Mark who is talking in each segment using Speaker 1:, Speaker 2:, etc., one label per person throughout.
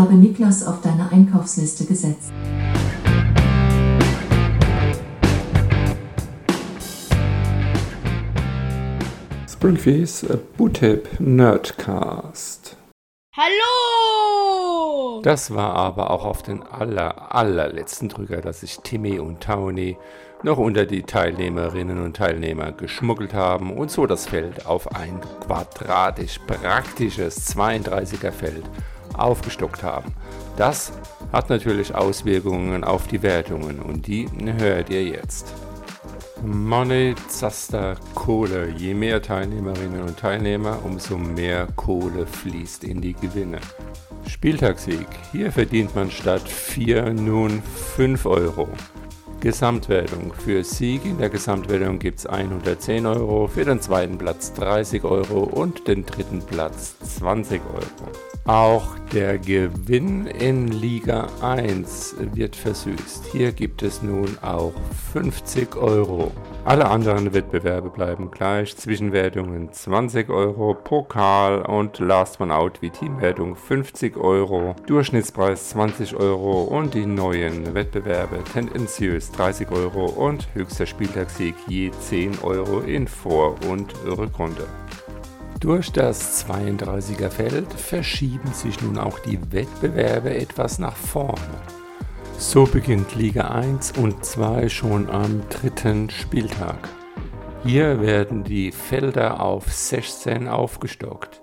Speaker 1: habe Niklas auf deine Einkaufsliste gesetzt.
Speaker 2: Springfields Bootip Nerdcast.
Speaker 3: Hallo!
Speaker 2: Das war aber auch auf den aller, allerletzten Drücker, dass sich Timmy und Tony noch unter die Teilnehmerinnen und Teilnehmer geschmuggelt haben und so das Feld auf ein quadratisch praktisches 32er Feld aufgestockt haben. Das hat natürlich Auswirkungen auf die Wertungen und die hört ihr jetzt. Money, Zaster, Kohle. Je mehr Teilnehmerinnen und Teilnehmer, umso mehr Kohle fließt in die Gewinne. Spieltagssieg. Hier verdient man statt 4 nun 5 Euro. Gesamtwertung. Für Sieg in der Gesamtwertung gibt es 110 Euro, für den zweiten Platz 30 Euro und den dritten Platz 20 Euro. Auch der Gewinn in Liga 1 wird versüßt. Hier gibt es nun auch 50 Euro. Alle anderen Wettbewerbe bleiben gleich. Zwischenwertungen 20 Euro, Pokal und Last One Out wie Teamwertung 50 Euro, Durchschnittspreis 20 Euro und die neuen Wettbewerbe tendenziös 30 Euro und höchster Spieltagssieg je 10 Euro in Vor- und Rückrunde. Durch das 32er Feld verschieben sich nun auch die Wettbewerbe etwas nach vorne. So beginnt Liga 1 und 2 schon am dritten Spieltag. Hier werden die Felder auf 16 aufgestockt.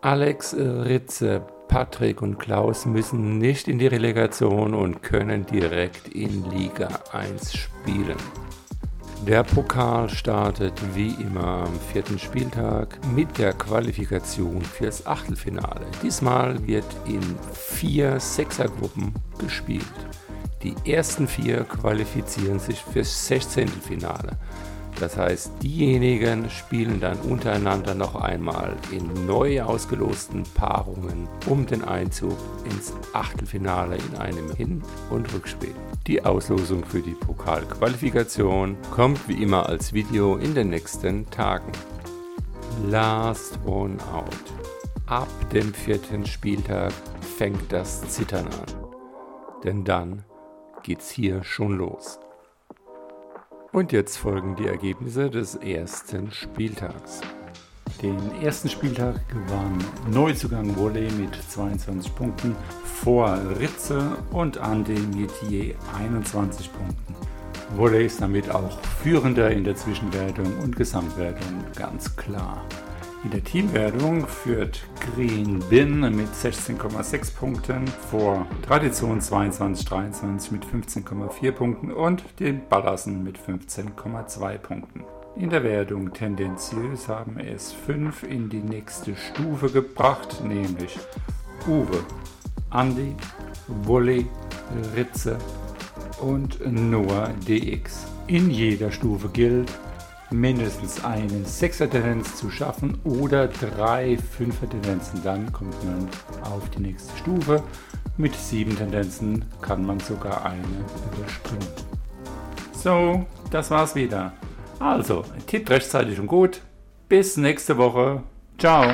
Speaker 2: Alex, Ritze, Patrick und Klaus müssen nicht in die Relegation und können direkt in Liga 1 spielen. Der Pokal startet wie immer am vierten Spieltag mit der Qualifikation fürs Achtelfinale. Diesmal wird in vier Sechsergruppen gespielt. Die ersten vier qualifizieren sich fürs Sechzehntelfinale. Das heißt, diejenigen spielen dann untereinander noch einmal in neu ausgelosten Paarungen um den Einzug ins Achtelfinale in einem Hin- und Rückspiel. Die Auslosung für die Pokalqualifikation kommt wie immer als Video in den nächsten Tagen. Last One Out. Ab dem vierten Spieltag fängt das Zittern an. Denn dann geht's hier schon los. Und jetzt folgen die Ergebnisse des ersten Spieltags.
Speaker 4: Den ersten Spieltag gewann Neuzugang Wolle mit 22 Punkten vor Ritze und Ande mit je 21 Punkten. Wolle ist damit auch Führender in der Zwischenwertung und Gesamtwertung ganz klar. In der Teamwertung führt Green Bin mit 16,6 Punkten vor Tradition 22-23 mit 15,4 Punkten und den Ballassen mit 15,2 Punkten. In der Wertung tendenziös haben es 5 in die nächste Stufe gebracht, nämlich Uwe, Andy, Wully, Ritze und Noah DX. In jeder Stufe gilt, mindestens eine Sechser-Tendenz zu schaffen oder drei Fünfer-Tendenzen. Dann kommt man auf die nächste Stufe. Mit sieben Tendenzen kann man sogar eine überspringen. So, das war's wieder. Also, tippt rechtzeitig und gut. Bis nächste Woche. Ciao.